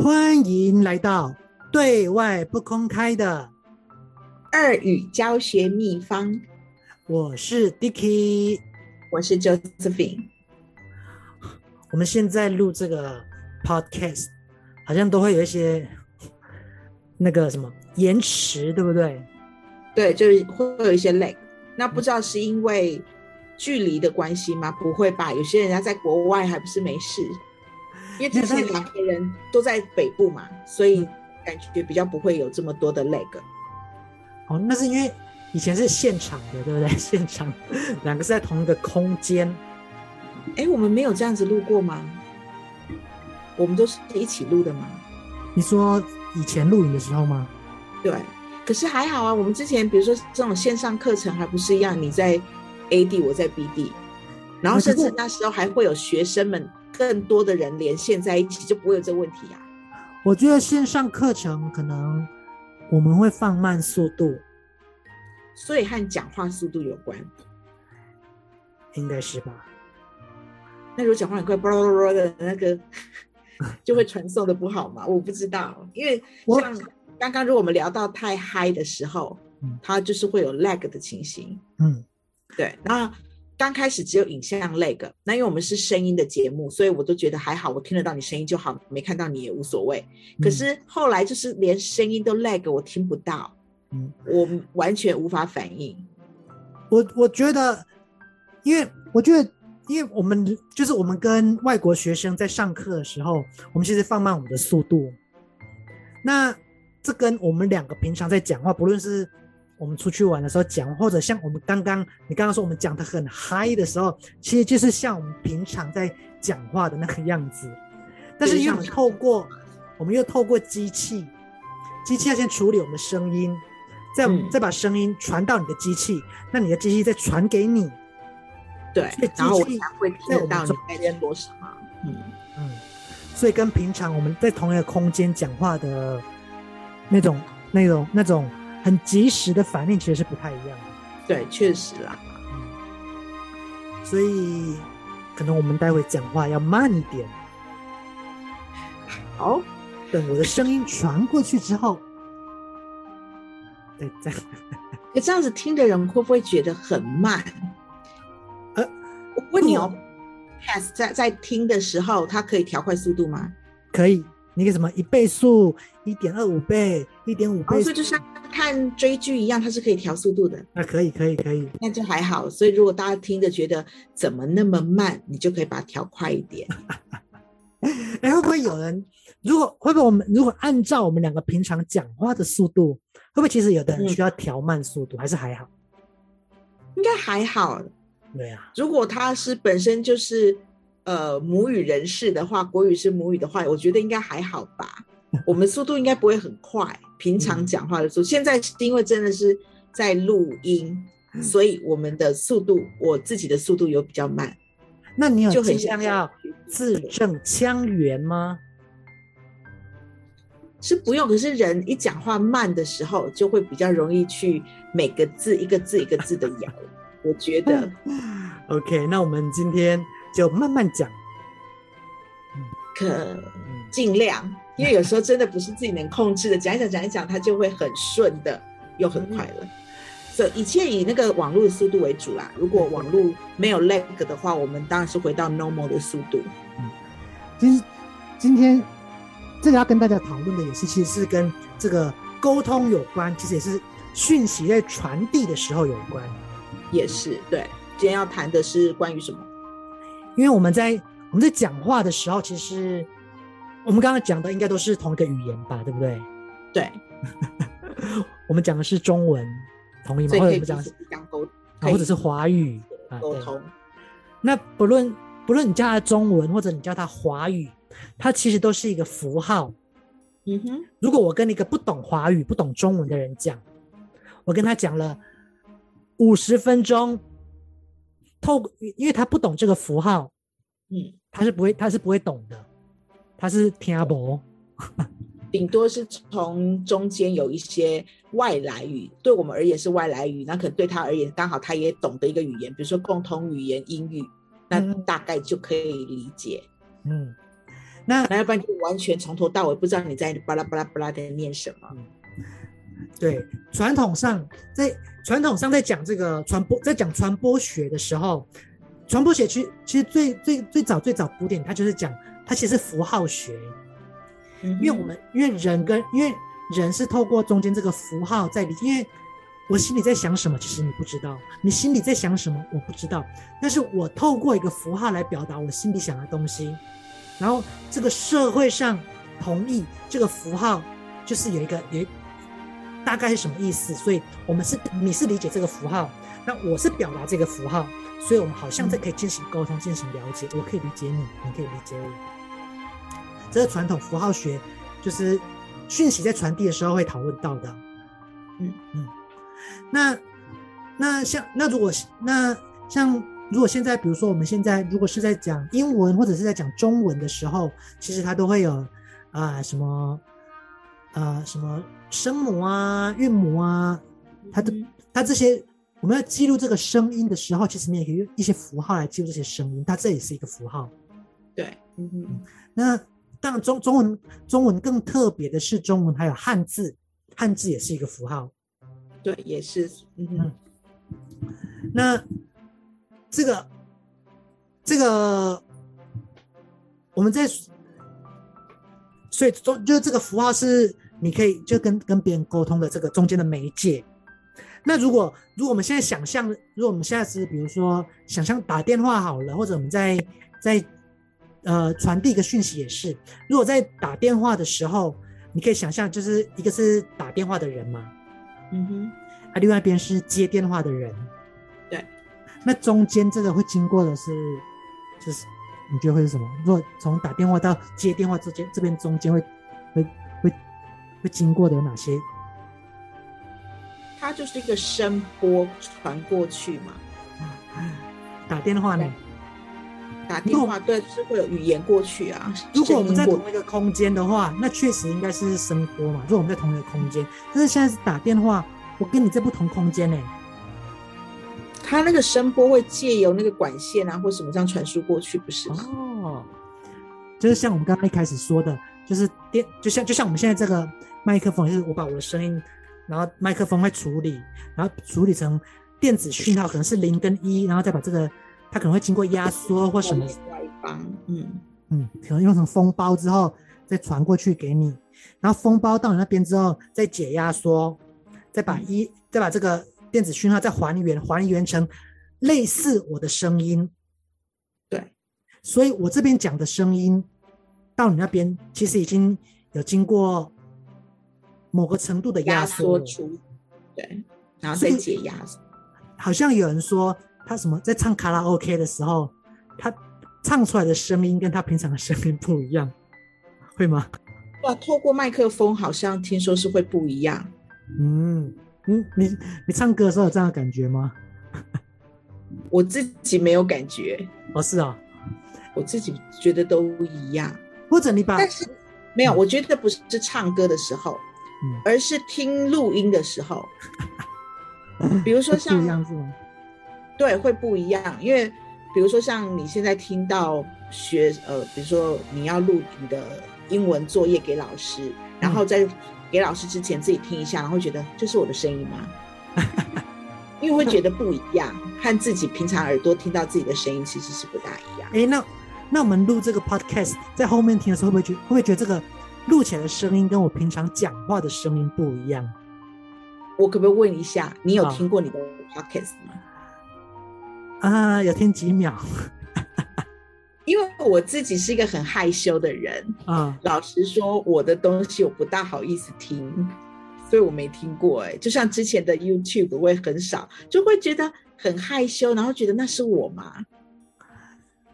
欢迎来到对外不公开的二语教学秘方。我是 Dicky，我是 Josephine。我们现在录这个 Podcast，好像都会有一些那个什么延迟，对不对？对，就是会有一些 lag。那不知道是因为距离的关系吗？不会吧？有些人家在国外还不是没事。因为之前两个人都在北部嘛，所以感觉比较不会有这么多的 lag。哦，那是因为以前是现场的，对不对？现场两个是在同一个空间。哎，我们没有这样子录过吗？我们都是一起录的吗？你说以前录影的时候吗？对，可是还好啊。我们之前比如说这种线上课程还不是一样，你在 A 地，我在 B 地，然后甚至那时候还会有学生们。更多的人连线在一起，就不会有这个问题啊。我觉得线上课程可能我们会放慢速度，所以和讲话速度有关，应该是吧？那如果讲话很快，啵啵啵的那个，就会传送的不好嘛？我不知道，因为像刚刚如果我们聊到太嗨的时候，它就是会有 lag 的情形。嗯，对，那。刚开始只有影像 lag，那因为我们是声音的节目，所以我都觉得还好，我听得到你声音就好，没看到你也无所谓。可是后来就是连声音都 lag，我听不到，嗯，我完全无法反应。我我觉得，因为我觉得，因为我们就是我们跟外国学生在上课的时候，我们其实放慢我们的速度。那这跟我们两个平常在讲话，不论是。我们出去玩的时候讲，或者像我们刚刚你刚刚说我们讲的很嗨的时候，其实就是像我们平常在讲话的那个样子。但是又透过，我们又透过机器，机器要先处理我们的声音，再、嗯、再把声音传到你的机器，那你的机器再传给你。对，然后我才会听得到你在说什么。嗯嗯，所以跟平常我们在同一个空间讲话的那种、那种、那种。很及时的反应其实是不太一样的，对，确实啦。所以可能我们待会讲话要慢一点。好，等我的声音传过去之后，对，这样。这样子听的人会不会觉得很慢？呃，我问你哦，Pass 在在听的时候，它可以调快速度吗？可以。那个什么一倍速、一点二五倍、一点五倍所以就像看追剧一样，它是可以调速度的。那可以，可以，可以，那就还好。所以如果大家听着觉得怎么那么慢，你就可以把它调快一点。哎，会不会有人？如果会不会我们如果按照我们两个平常讲话的速度，会不会其实有的人需要调慢速度，嗯、还是还好？应该还好。对啊，如果他是本身就是。呃，母语人士的话，国语是母语的话，我觉得应该还好吧。我们速度应该不会很快，平常讲话的速度。现在是因为真的是在录音，所以我们的速度，我自己的速度有比较慢。那你有就很像要字正腔圆吗？是不用，可是人一讲话慢的时候，就会比较容易去每个字一个字一个字的咬。我觉得，OK，那我们今天。就慢慢讲，可尽量，因为有时候真的不是自己能控制的，讲一讲讲一讲，它就会很顺的，又很快了。所以一切以那个网络的速度为主啦。如果网络没有 lag 的话，我们当然是回到 normal 的速度。嗯，其实今天这个要跟大家讨论的也是，其实是跟这个沟通有关，其实也是讯息在传递的时候有关。也是对。今天要谈的是关于什么？因为我们在我们在讲话的时候，其实我们刚刚讲的应该都是同一个语言吧，对不对？对，我们讲的是中文，同意吗？或者我们讲是或者是华语沟通。那不论不论你叫它中文，或者你叫它华语，它其实都是一个符号。嗯哼。如果我跟一个不懂华语、不懂中文的人讲，我跟他讲了五十分钟。透，因为他不懂这个符号，嗯，他是不会，他是不会懂的，他是听不，顶多是从中间有一些外来语，对我们而言是外来语，那可能对他而言刚好他也懂得一个语言，比如说共同语言英语，那大概就可以理解。嗯，那那要不然就完全从头到尾不知道你在巴拉巴拉巴拉的念什么。对，传统上在传统上在讲这个传播，在讲传播学的时候，传播学其实其实最最最早最早古典，它就是讲它其实是符号学，嗯、因为我们因为人跟因为人是透过中间这个符号在理，因为我心里在想什么，其实你不知道，你心里在想什么，我不知道，但是我透过一个符号来表达我心里想的东西，然后这个社会上同意这个符号就是有一个有。大概是什么意思？所以我们是你是理解这个符号，那我是表达这个符号，所以我们好像在可以进行沟通、进行了解。我可以理解你，你可以理解我。这是传统符号学就是讯息在传递的时候会讨论到的。嗯嗯。那那像那如果那像如果现在比如说我们现在如果是在讲英文或者是在讲中文的时候，其实它都会有啊、呃、什么。啊、呃，什么声母啊、韵母啊，它的它这些，我们要记录这个声音的时候，其实你也可以用一些符号来记录这些声音，它这也是一个符号。对，嗯嗯。那当然中中文中文更特别的是，中文还有汉字，汉字也是一个符号。对，也是。嗯哼。那这个这个我们在。所以中就是这个符号是你可以就跟跟别人沟通的这个中间的媒介。那如果如果我们现在想象，如果我们现在是比如说想象打电话好了，或者我们在在呃传递一个讯息也是，如果在打电话的时候，你可以想象就是一个是打电话的人嘛，嗯哼，啊，另外一边是接电话的人，对，那中间这个会经过的是就是。你觉得会是什么？如果从打电话到接电话之间，这边中间会会会会经过的有哪些？它就是一个声波传过去嘛。打电话呢？打电话对，是会有语言过去啊。如果我们在同一个空间的话，那确实应该是声波嘛。如果我们在同一个空间，但是现在是打电话，我跟你在不同空间呢。它那个声波会借由那个管线啊，或什么这样传输过去，不是吗？哦，就是像我们刚刚一开始说的，就是电，就像就像我们现在这个麦克风，就是我把我的声音，然后麦克风会处理，然后处理成电子讯号，可能是零跟一，然后再把这个，它可能会经过压缩或什么，嗯。嗯，可能用成封包之后再传过去给你，然后封包到你那边之后再解压缩，再把一、嗯、再把这个。电子讯号再还原，还原成类似我的声音，对，所以我这边讲的声音到你那边，其实已经有经过某个程度的压缩出，对，然后再解压缩。好像有人说他什么在唱卡拉 OK 的时候，他唱出来的声音跟他平常的声音不一样，会吗？哇，透过麦克风好像听说是会不一样，嗯。嗯，你你唱歌的时候有这样的感觉吗？我自己没有感觉。哦，是啊，我自己觉得都一样。或者你把，但是没有，我觉得不是唱歌的时候，嗯，而是听录音的时候。比如说像？对，会不一样，因为比如说像你现在听到学呃，比如说你要录你的英文作业给老师，然后在。给老师之前自己听一下，然后觉得这是我的声音吗？因为会觉得不一样，和自己平常耳朵听到自己的声音其实是不大一样。哎，那那我们录这个 podcast 在后面听的时候，会不会觉会不会觉得这个录起来的声音跟我平常讲话的声音不一样？我可不可以问一下，你有听过你的 podcast 吗？啊，有听几秒。因为我自己是一个很害羞的人啊，老实说，我的东西我不大好意思听，所以我没听过。哎，就像之前的 YouTube，我也很少，就会觉得很害羞，然后觉得那是我吗？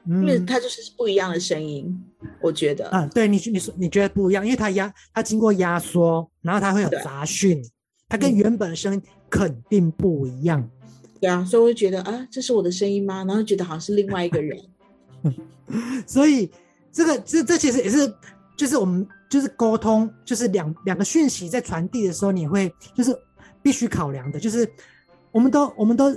嗯，因为它就是不一样的声音，我觉得。啊，对你，你说你觉得不一样，因为它压，它经过压缩，然后它会有杂讯，它跟原本的声音肯定不一样。对啊，所以我就觉得啊，这是我的声音吗？然后觉得好像是另外一个人。所以，这个这这其实也是，就是我们就是沟通，就是两两个讯息在传递的时候，你会就是必须考量的，就是我们都我们都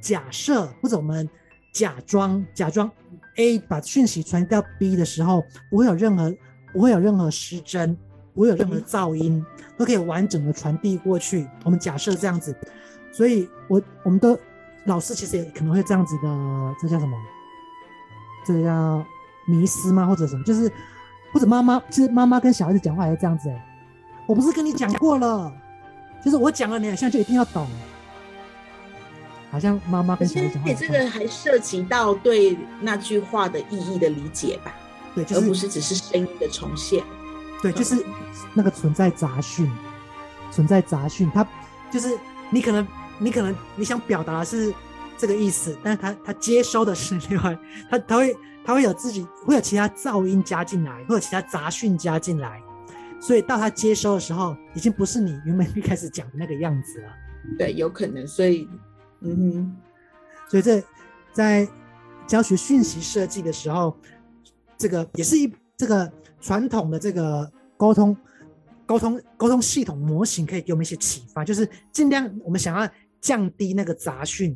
假设或者我们假装假装 A 把讯息传到 B 的时候，不会有任何不会有任何失真，不会有任何噪音，都可以完整的传递过去。我们假设这样子，所以我我们的老师其实也可能会这样子的，这叫什么？这叫迷失吗？或者什么？就是或者妈妈，其实妈妈跟小孩子讲话也是这样子哎，我不是跟你讲过了，就是我讲了，你好像就一定要懂。好像妈妈跟小孩讲话，而且这个还涉及到对那句话的意义的理解吧？对，就是、而不是只是声音的重现。对，就是那个存在杂讯，存在杂讯，它就是你可能你可能你想表达的是这个意思，但是他他接收的是另外，他他会他会有自己会有其他噪音加进来，会有其他杂讯加进来，所以到他接收的时候，已经不是你原本一开始讲的那个样子了。对，有可能，所以。嗯哼，所以这在教学讯息设计的时候，这个也是一这个传统的这个沟通沟通沟通系统模型，可以给我们一些启发，就是尽量我们想要降低那个杂讯，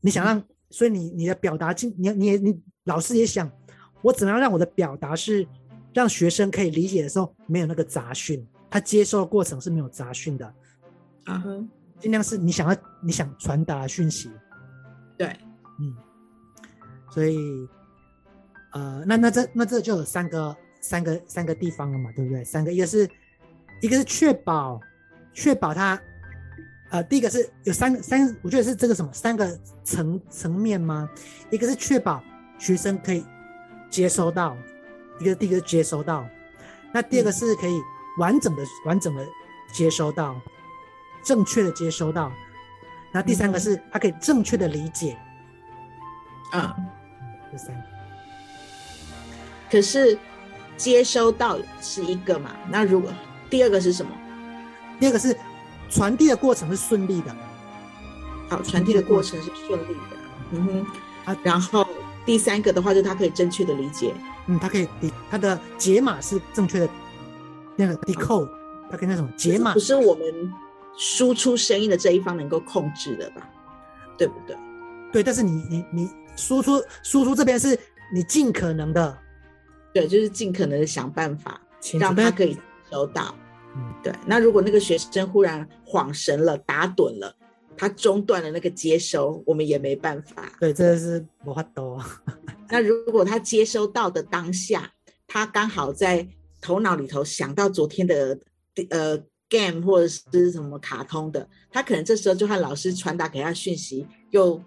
你想让，所以你你的表达进，你你你老师也想，我怎么样让我的表达是让学生可以理解的时候没有那个杂讯，他接收的过程是没有杂讯的，啊哼。尽量是你想要你想传达的讯息，对，嗯，所以，呃，那那这那这就有三个三个三个地方了嘛，对不对？三个，一个是一个是确保确保他，呃，第一个是有三个三，我觉得是这个什么三个层层面吗？一个是确保学生可以接收到，一个第一个是接收到，那第二个是可以完整的、嗯、完整的接收到。正确的接收到，那第三个是他可以正确的理解，啊、嗯，第三个。可是接收到是一个嘛？那如果第二个是什么？第二个是传递的过程是顺利的。好，传递的过程是顺利的。嗯哼，啊，然后第三个的话，就是他可以正确的理解。嗯，他可以，他的解码是正确的，那个 decode，他可以那种解码。不是我们。输出声音的这一方能够控制的吧，对不对？对，但是你你你输出输出这边是你尽可能的，对，就是尽可能的想办法让他可以收到。嗯，对。那如果那个学生忽然恍神了、打盹了，他中断了那个接收，我们也没办法。对，这个是没法多。那如果他接收到的当下，他刚好在头脑里头想到昨天的呃。game 或者是什么卡通的，他可能这时候就和老师传达给他讯息又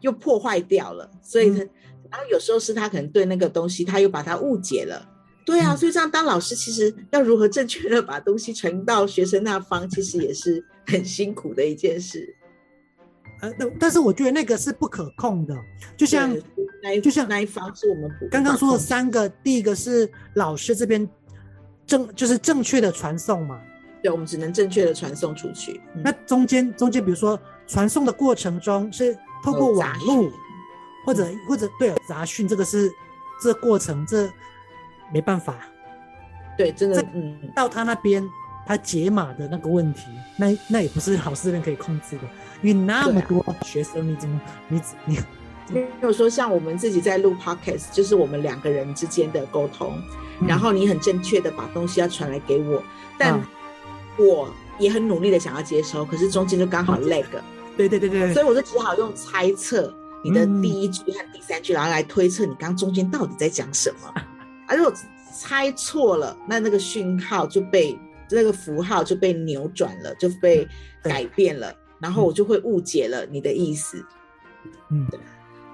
又破坏掉了，所以，嗯、然后有时候是他可能对那个东西他又把它误解了，对啊，嗯、所以这样当老师其实要如何正确的把东西传到学生那方，其实也是很辛苦的一件事。呃，那但是我觉得那个是不可控的，就像就像那一方是我们刚刚说的三个，第一个是老师这边正就是正确的传送嘛。对，我们只能正确的传送出去。嗯、那中间中间，比如说传送的过程中是透过网络，或者或者对杂讯，这个是这个、过程这没办法。对，真的，嗯，到他那边他解码的那个问题，那那也不是老师人可以控制的，因为那么多学生，啊、你怎么你你？没有说像我们自己在录 podcast，就是我们两个人之间的沟通，嗯、然后你很正确的把东西要传来给我，但。啊我也很努力的想要接收，可是中间就刚好 lag。对对对对，所以我就只好用猜测你的第一句和第三句，然后来推测你刚刚中间到底在讲什么。啊，如果猜错了，那那个讯号就被那个符号就被扭转了，就被改变了，然后我就会误解了你的意思。嗯，对，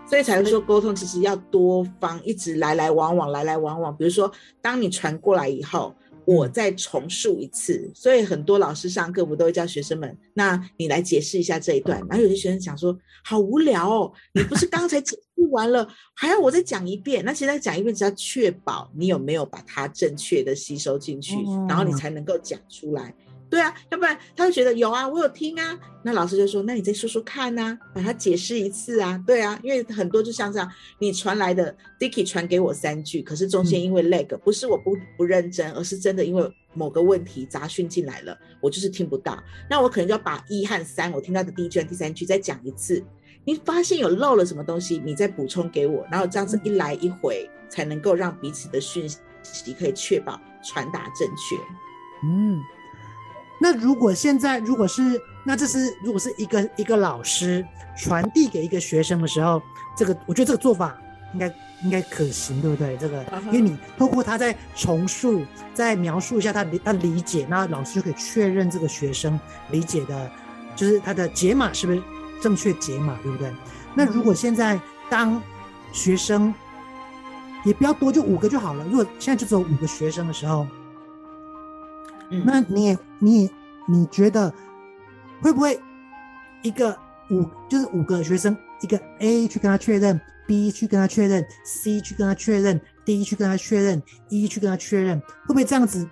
所以才会说沟通其实要多方一直来来往往，来来往往。比如说，当你传过来以后。我再重述一次，所以很多老师上课不都会叫学生们，那你来解释一下这一段。然后有些学生讲说，好无聊哦，你不是刚才解释完了，还要我再讲一遍？那其实讲一遍只要确保你有没有把它正确的吸收进去，然后你才能够讲出来。对啊，要不然他会觉得有啊，我有听啊。那老师就说，那你再说说看啊，把它解释一次啊。对啊，因为很多就像这样，你传来的 Dicky 传给我三句，可是中间因为 lag，、嗯、不是我不不认真，而是真的因为某个问题杂讯进来了，我就是听不到，那我可能就要把一和三我听到的第一句和第三句再讲一次。你发现有漏了什么东西，你再补充给我，然后这样子一来一回，才能够让彼此的讯息可以确保传达正确。嗯，那如果现在如果是那这是如果是一个一个老师传递给一个学生的时候，这个我觉得这个做法应该。应该可行，对不对？这个，因为你透过他在重述，再描述一下他他理解，那老师就可以确认这个学生理解的，就是他的解码是不是正确解码，对不对？那如果现在当学生也不要多，就五个就好了。如果现在就只有五个学生的时候，嗯，那你也你也你觉得会不会一个五就是五个学生，一个 A 去跟他确认？B 去跟他确认，C 去跟他确认，D 去跟他确认，E 去跟他确认，会不会这样子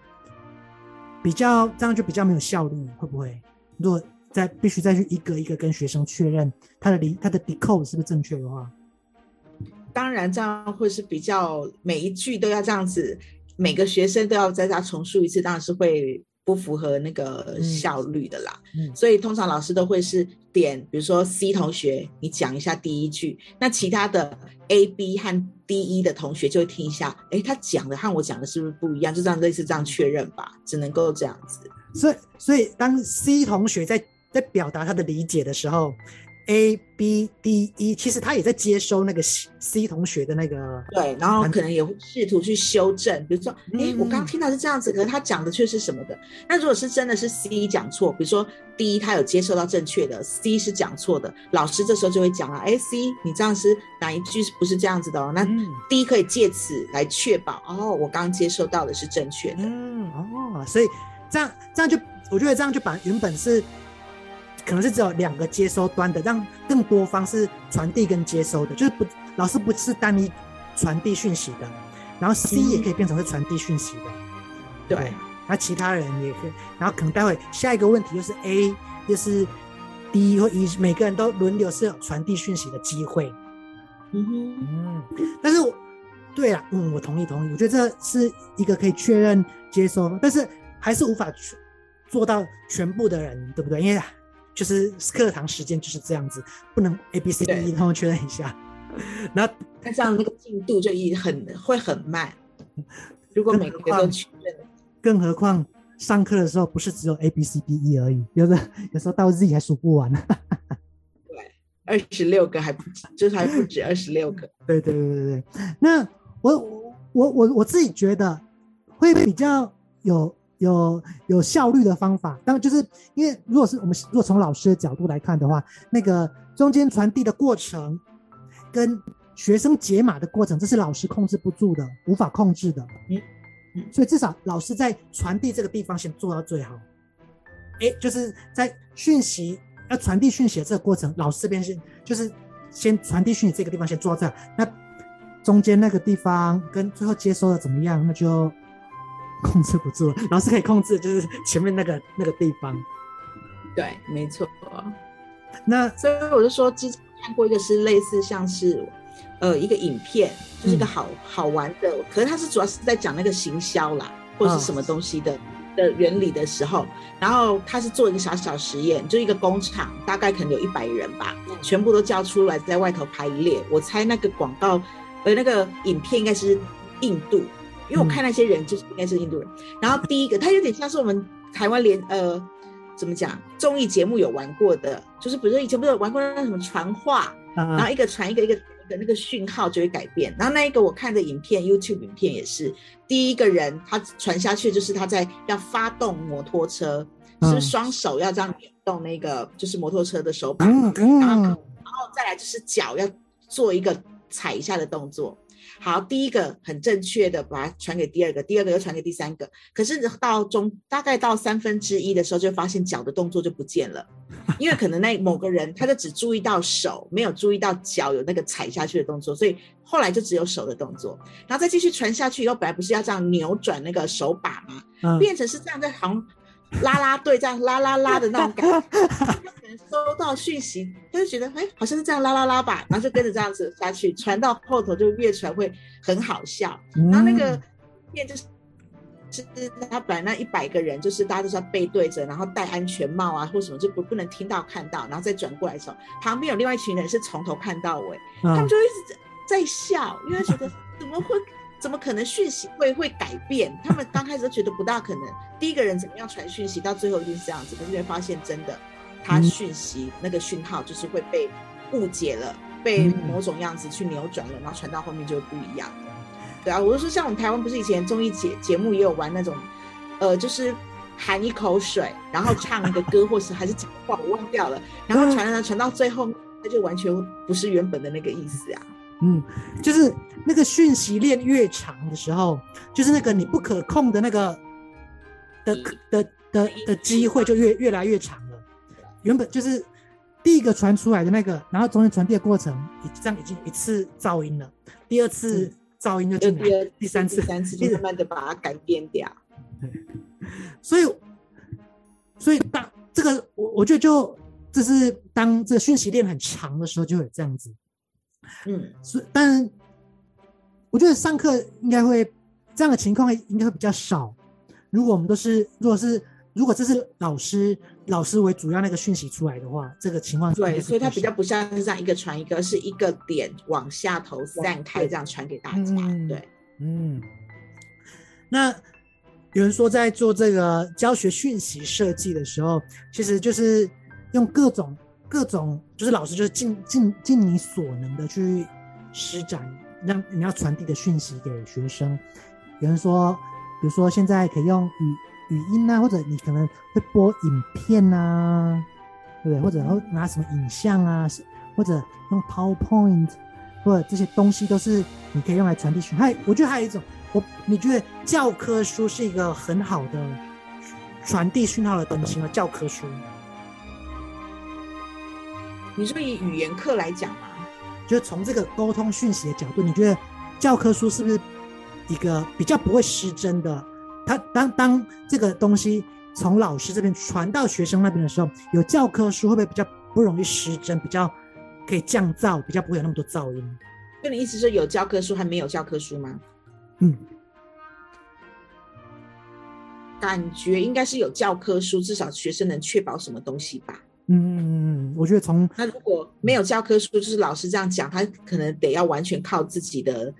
比较这样就比较没有效率？会不会？如果再必须再去一个一个跟学生确认他的离他的 decode 是不是正确的话，当然这样会是比较每一句都要这样子，每个学生都要在家重述一次，当然是会。不符合那个效率的啦，所以通常老师都会是点，比如说 C 同学，你讲一下第一句，那其他的 A、B 和 D、E 的同学就会听一下，哎，他讲的和我讲的是不是不一样？就这样类似这样确认吧，只能够这样子。所以，所以当 C 同学在在表达他的理解的时候。A B D E，其实他也在接收那个 C 同学的那个对，然后可能也会试图去修正，比如说，哎、欸，我刚刚听到是这样子，可是他讲的却是什么的？那如果是真的是 C 讲错，比如说 D 他有接收到正确的，C 是讲错的，老师这时候就会讲了，哎、欸、，C 你这样是哪一句不是这样子的哦？那 D 可以借此来确保，哦，我刚刚接收到的是正确的，嗯，哦，所以这样这样就我觉得这样就把原本是。可能是只有两个接收端的，让更多方是传递跟接收的，就是不老师不是单一传递讯息的，然后 C 也可以变成是传递讯息的，嗯、对，那其他人也可以，然后可能待会下一个问题就是 A 又是 D 或 E，每个人都轮流是有传递讯息的机会，嗯哼，嗯，但是我对啊，嗯，我同意同意，我觉得这是一个可以确认接收，但是还是无法做到全部的人，对不对？因为就是课堂时间就是这样子，不能 A B C D E，然后确认一下。然 后那这样那个进度就一很会很慢。如果每个都确认，更何况上课的时候不是只有 A B C D E 而已，有的有时候到 Z 还数不完。对，二十六个还不止，就是还不止二十六个。对对对对对。那我我我我自己觉得会比较有。有有效率的方法，当然就是因为如果是我们如果从老师的角度来看的话，那个中间传递的过程跟学生解码的过程，这是老师控制不住的，无法控制的。嗯嗯，所以至少老师在传递这个地方先做到最好。诶，就是在讯息要传递讯息的这个过程，老师这边先就是先传递讯息这个地方先做到这样，那中间那个地方跟最后接收的怎么样，那就。控制不住，老师可以控制，就是前面那个那个地方。对，没错。那所以我就说，之前看过一个是类似像是，呃，一个影片，就是一个好、嗯、好玩的，可是它是主要是在讲那个行销啦，或者是什么东西的、哦、的原理的时候，然后他是做一个小小实验，就一个工厂，大概可能有一百人吧，全部都叫出来在外头排列。我猜那个广告，呃，那个影片应该是印度。因为我看那些人就是应该是印度人，嗯、然后第一个他有点像是我们台湾联呃怎么讲综艺节目有玩过的，就是比如说以前不是有玩过那什么传话，嗯、然后一个传一个一个一个那个讯号就会改变，然后那一个我看的影片 YouTube 影片也是第一个人他传下去就是他在要发动摩托车，嗯、是双手要这样扭动那个就是摩托车的手把，嗯嗯、然后然后再来就是脚要做一个踩一下的动作。好，第一个很正确的把它传给第二个，第二个又传给第三个。可是到中大概到三分之一的时候，就发现脚的动作就不见了，因为可能那某个人他就只注意到手，没有注意到脚有那个踩下去的动作，所以后来就只有手的动作。然后再继续传下去以后，本来不是要这样扭转那个手把吗？嗯、变成是这样在行。拉拉队这样拉拉拉的那种感觉，可能收到讯息，他就觉得哎、欸，好像是这样拉拉拉吧，然后就跟着这样子下去，传到后头就越传会很好笑。然后那个面就是他本来那一百个人，就是大家都是要背对着，然后戴安全帽啊，或什么就不不能听到看到，然后再转过来的时候，旁边有另外一群人是从头看到尾，嗯、他们就一直在笑，因为觉得怎么会，怎么可能讯息会会改变？他们刚开始都觉得不大可能，第一个人怎么样传讯息，到最后一定是这样子，可是会发现真的，他讯息、嗯、那个讯号就是会被误解了，被某种样子去扭转了，然后传到后面就会不一样。对啊，我就说，像我们台湾不是以前综艺节节目也有玩那种，呃，就是含一口水，然后唱一个歌，或是还是讲话，我忘掉了，然后传传传到最后，那就完全不是原本的那个意思啊。嗯，就是那个讯息链越长的时候，就是那个你不可控的那个的的的的机会就越越来越长了。原本就是第一个传出来的那个，然后中间传递的过程，这样已经一次噪音了，第二次。嗯噪音就进来，第三次，第三次就 慢慢的把它改变掉。所以，所以当这个，我我觉得就这是当这个讯息链很长的时候，就会这样子。嗯，所以，但我觉得上课应该会这样的情况应该会比较少。如果我们都是，如果是。如果这是老师老师为主要那个讯息出来的话，这个情况对，所以它比较不像是这样一个传一个，是一个点往下头散开，这样传给大家。嗯、对，嗯。那有人说，在做这个教学讯息设计的时候，其实就是用各种各种，就是老师就是尽尽尽你所能的去施展，让你要传递的讯息给学生。有人说，比如说现在可以用语。语音啊，或者你可能会播影片啊，对不对？或者会拿什么影像啊，或者用 PowerPoint，或者这些东西都是你可以用来传递讯息。还我觉得还有一种，我你觉得教科书是一个很好的传递讯号的东西吗？教科书？你说以语言课来讲吗？就是从这个沟通讯息的角度，你觉得教科书是不是一个比较不会失真的？他当当这个东西从老师这边传到学生那边的时候，有教科书会不会比较不容易失真，比较可以降噪，比较不会有那么多噪音？那你意思是有教科书还没有教科书吗？嗯，感觉应该是有教科书，至少学生能确保什么东西吧？嗯嗯嗯，我觉得从那如果没有教科书，就是老师这样讲，他可能得要完全靠自己的。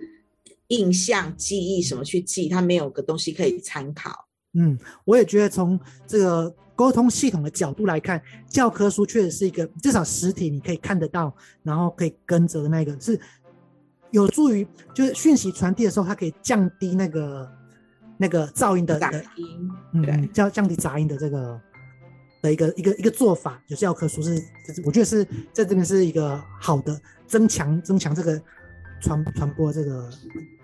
印象、记忆什么去记，他没有个东西可以参考。嗯，我也觉得从这个沟通系统的角度来看，教科书确实是一个至少实体你可以看得到，然后可以跟着的那个，是有助于就是讯息传递的时候，它可以降低那个那个噪音的杂音，嗯，降降低杂音的这个的一个一个一个做法。有教科书是，我觉得是在这边是一个好的增强增强这个。传传播这个，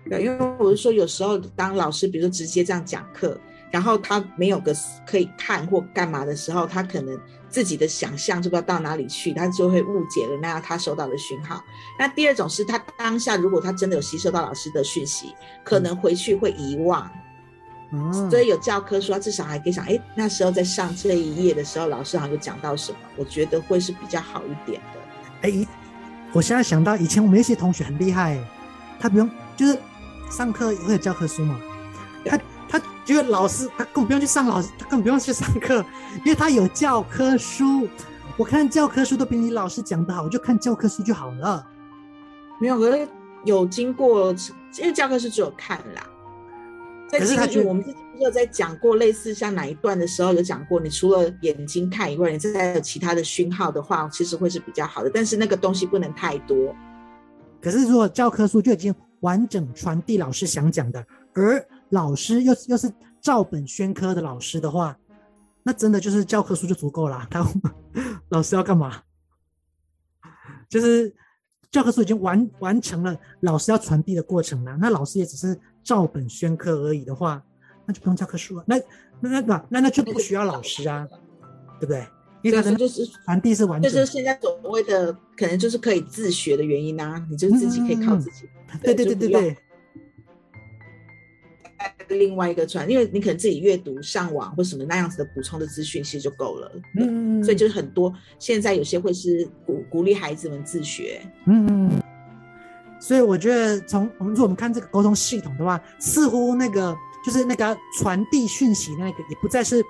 对，因为我是说，有时候当老师，比如说直接这样讲课，然后他没有个可以看或干嘛的时候，他可能自己的想象就不知道到哪里去，他就会误解了那他收到的讯号。那第二种是他当下如果他真的有吸收到老师的讯息，可能回去会遗忘。所以有教科书，他至少还可以想，哎，那时候在上这一页的时候，老师好像有讲到什么，我觉得会是比较好一点的。哎。我现在想到以前我们有些同学很厉害，他不用就是上课会有教科书嘛，他他觉得老师他根本不用去上老师，他根本不用去上课，因为他有教科书。我看教科书都比你老师讲的好，我就看教科书就好了。没有，可是有经过，因为教科书只有看啦。在京剧，我们之前有在讲过类似像哪一段的时候有讲过，你除了眼睛看以外，你再有其他的讯号的话，其实会是比较好的。但是那个东西不能太多。可是如果教科书就已经完整传递老师想讲的，而老师又又是照本宣科的老师的话，那真的就是教科书就足够了。他 老师要干嘛？就是教科书已经完完成了老师要传递的过程了，那老师也只是。照本宣科而已的话，那就不用教科书了。那那那那那就不需要老师啊，对不对？因为他就是传递是完全，就是现在所谓的可能就是可以自学的原因啊，你就自己可以靠自己。嗯、对对对对对。另外一个传，因为你可能自己阅读、上网或什么那样子的补充的资讯，其实就够了。嗯，所以就是很多现在有些会是鼓鼓励孩子们自学。嗯。所以我觉得，从我们如果我们看这个沟通系统的话，似乎那个就是那个传递讯息那个，也不再是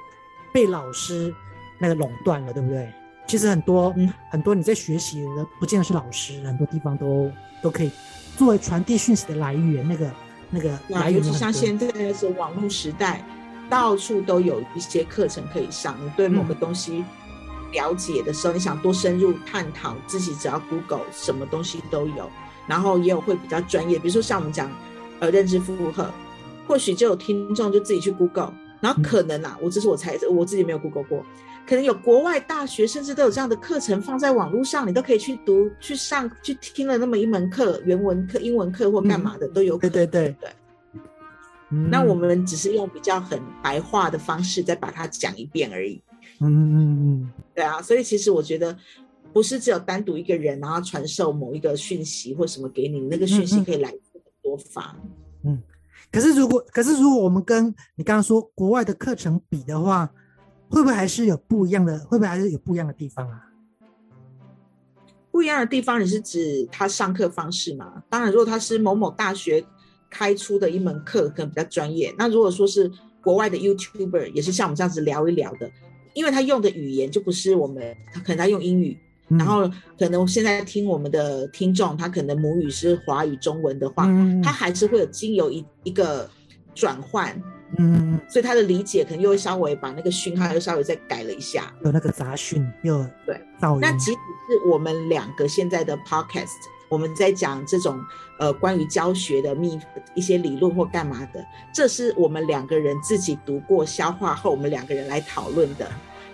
被老师那个垄断了，对不对？其实很多、嗯、很多你在学习的，不见得是老师，很多地方都都可以作为传递讯息的来源。那个那个来源，尤其像现在是网络时代，到处都有一些课程可以上。你对某个东西了解的时候，嗯、你想多深入探讨，自己只要 Google，什么东西都有。然后也有会比较专业，比如说像我们讲呃认知负荷，或许就有听众就自己去 Google，然后可能啊，我这是我猜测，我自己没有 Google 过。可能有国外大学甚至都有这样的课程放在网络上，你都可以去读、去上、去听了那么一门课，原文课、英文课或干嘛的、嗯、都有可能。对对对对。那我们只是用比较很白话的方式再把它讲一遍而已。嗯嗯嗯。对啊，所以其实我觉得不是只有单独一个人然后传授某一个讯息或什么给你，那个讯息可以来自很多方。嗯。可是如果可是如果我们跟你刚刚说国外的课程比的话。会不会还是有不一样的？会不会还是有不一样的地方啊？不一样的地方，你是指他上课方式吗？当然，如果他是某某大学开出的一门课，可能比较专业。那如果说是国外的 YouTuber，也是像我们这样子聊一聊的，因为他用的语言就不是我们，他可能他用英语，嗯、然后可能现在听我们的听众，他可能母语是华语中文的话，嗯、他还是会有经由一一个转换。嗯，所以他的理解可能又会稍微把那个讯号又稍微再改了一下，有那个杂讯又对。那即使是我们两个现在的 podcast，我们在讲这种呃关于教学的秘一些理论或干嘛的，这是我们两个人自己读过消化后，我们两个人来讨论的。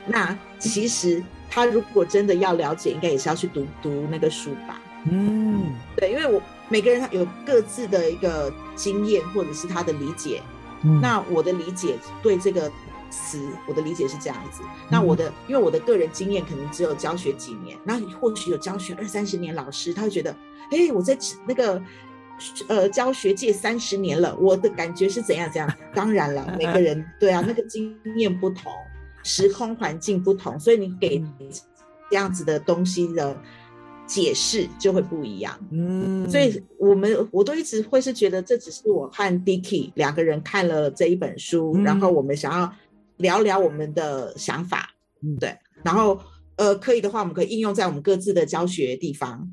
那其实他如果真的要了解，应该也是要去读读那个书吧。嗯，对，因为我每个人他有各自的一个经验或者是他的理解。那我的理解对这个词，我的理解是这样子。那我的，因为我的个人经验可能只有教学几年，那或许有教学二三十年老师，他会觉得，哎，我在那个呃教学界三十年了，我的感觉是怎样怎样。当然了，每个人对啊，那个经验不同，时空环境不同，所以你给这样子的东西的。解释就会不一样，嗯，所以我们我都一直会是觉得这只是我和 Dicky 两个人看了这一本书，嗯，然后我们想要聊聊我们的想法，嗯，对，然后呃可以的话，我们可以应用在我们各自的教学地方，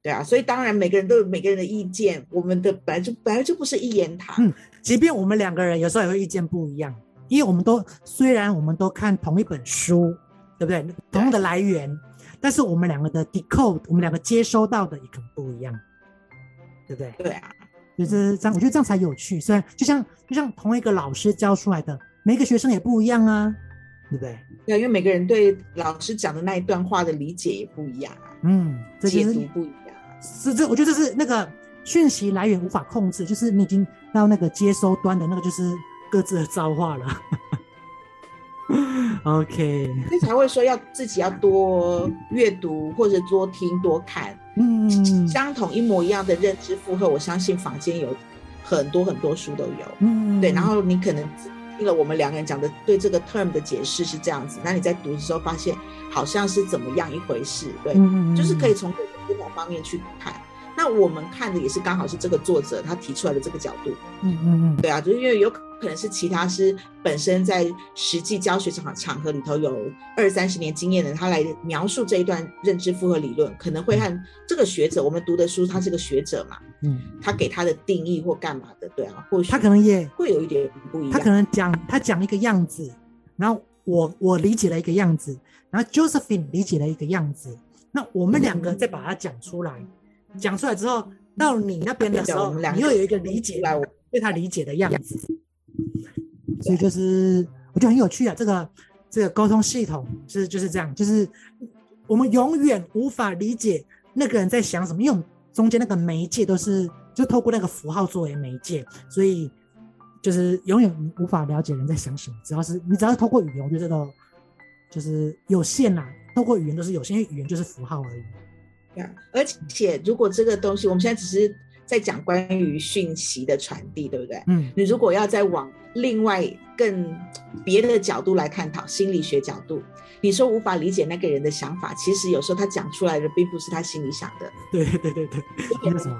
对啊，所以当然每个人都有每个人的意见，我们的本来就本来就不是一言堂，嗯，即便我们两个人有时候也会意见不一样，因为我们都虽然我们都看同一本书，对不对？同样的来源。但是我们两个的 decode，我们两个接收到的也可能不一样，对不对？对啊，就是这样，我觉得这样才有趣。虽然就像就像同一个老师教出来的，每个学生也不一样啊，对不对？对，因为每个人对老师讲的那一段话的理解也不一样啊，嗯，这解读不一样。是这，我觉得这是那个讯息来源无法控制，就是你已经到那个接收端的那个，就是各自的造化了。OK，所以才会说要自己要多阅读或者多听多看，嗯，相同一模一样的认知负荷，我相信房间有很多很多书都有，嗯，对。然后你可能听了我们两个人讲的对这个 term 的解释是这样子，那你在读的时候发现好像是怎么样一回事，对，嗯，就是可以从各种不同方面去看。那我们看的也是刚好是这个作者他提出来的这个角度，嗯嗯嗯，对啊，就是因为有可能是其他师本身在实际教学场场合里头有二三十年经验的，他来描述这一段认知负荷理论，可能会和这个学者，我们读的书，他是个学者嘛，嗯，他给他的定义或干嘛的，对啊，或许他可能也会有一点不一样，他可能讲他讲一个样子，然后我我理解了一个样子，然后 Josephine 理解了一个样子，那我们两个再把它讲出来。嗯讲出来之后，到你那边的时候，你又有一个理解，来我对他理解的样子，所以就是我觉得很有趣啊。这个这个沟通系统是就是这样，就是我们永远无法理解那个人在想什么，因为中间那个媒介都是就透过那个符号作为媒介，所以就是永远无法了解人在想什么。只要是你只要是透过语言，我觉得这个就是有限啦。透过语言都是有限，因为语言就是符号而已。对而且，如果这个东西，我们现在只是在讲关于讯息的传递，对不对？嗯，你如果要再往另外更别的角度来探讨心理学角度，你说无法理解那个人的想法，其实有时候他讲出来的并不是他心里想的。对对对对，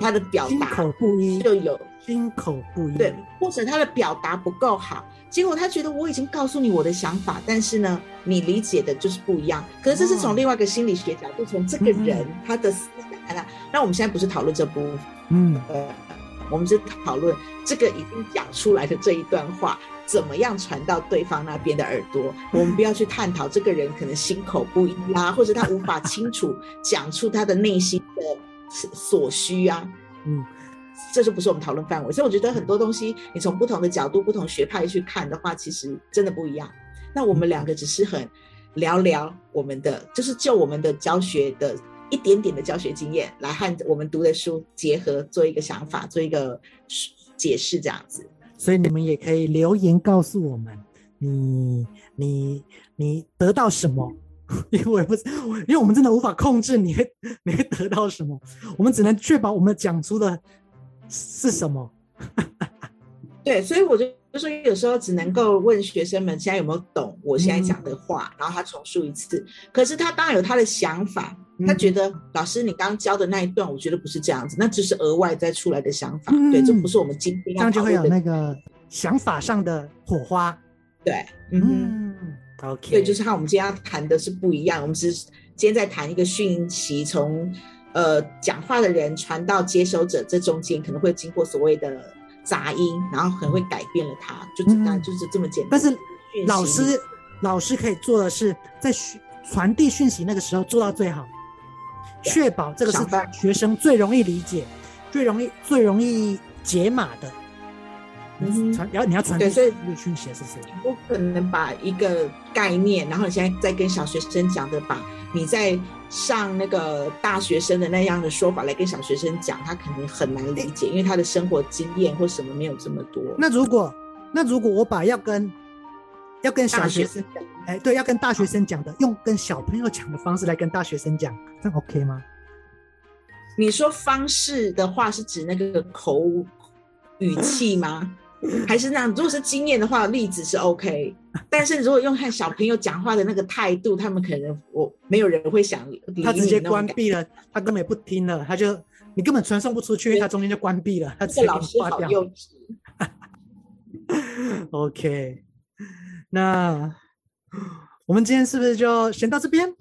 他的表达口不一，就有心口不一，对，或者他的表达不够好，结果他觉得我已经告诉你我的想法，但是呢，你理解的就是不一样。可是这是从另外一个心理学角度，从、哦、这个人、嗯、他的思想来看。那我们现在不是讨论这部分。嗯，呃，我们是讨论这个已经讲出来的这一段话，怎么样传到对方那边的耳朵。我们不要去探讨这个人可能心口不一啦，或者他无法清楚讲出他的内心的所需啊。嗯，这就不是我们讨论范围？所以我觉得很多东西，你从不同的角度、不同学派去看的话，其实真的不一样。那我们两个只是很聊聊我们的，就是就我们的教学的。一点点的教学经验来和我们读的书结合，做一个想法，做一个解释，这样子。所以你们也可以留言告诉我们，你你你得到什么？因为我也不，因为我们真的无法控制你会 你会得到什么，我们只能确保我们讲出的是什么。对，所以我就就说有时候只能够问学生们现在有没有懂我现在讲的话，嗯、然后他重述一次。可是他当然有他的想法。他觉得老师，你刚刚教的那一段，我觉得不是这样子，那只是额外再出来的想法。嗯、对，这不是我们今天要这样就会有那个想法上的火花。对，嗯，嗯，OK。对，就是和我们今天要谈的是不一样。我们是今天在谈一个讯息从呃讲话的人传到接收者，这中间可能会经过所谓的杂音，然后可能会改变了它，就这样，就是这么简单。但是老师老师可以做的是在传递讯息那个时候做到最好。确保这个是学生最容易理解、最容易、最容易解码的。嗯，传，然后你要传递这个讯息是什么？不可能把一个概念，然后你现在在跟小学生讲的，把你在上那个大学生的那样的说法来跟小学生讲，他可能很难理解，因为他的生活经验或什么没有这么多。那如果，那如果我把要跟要跟小学生讲，哎，对，要跟大学生讲的，用跟小朋友讲的方式来跟大学生讲，这样 OK 吗？你说方式的话，是指那个口语气吗？还是那样？如果是经验的话，例子是 OK。但是如果用看小朋友讲话的那个态度，他们可能我没有人会想理，他直接关闭了，他根本也不听了，他就你根本传送不出去，他中间就关闭了，他直接挂掉。这老师好幼稚。OK。那 我们今天是不是就先到这边？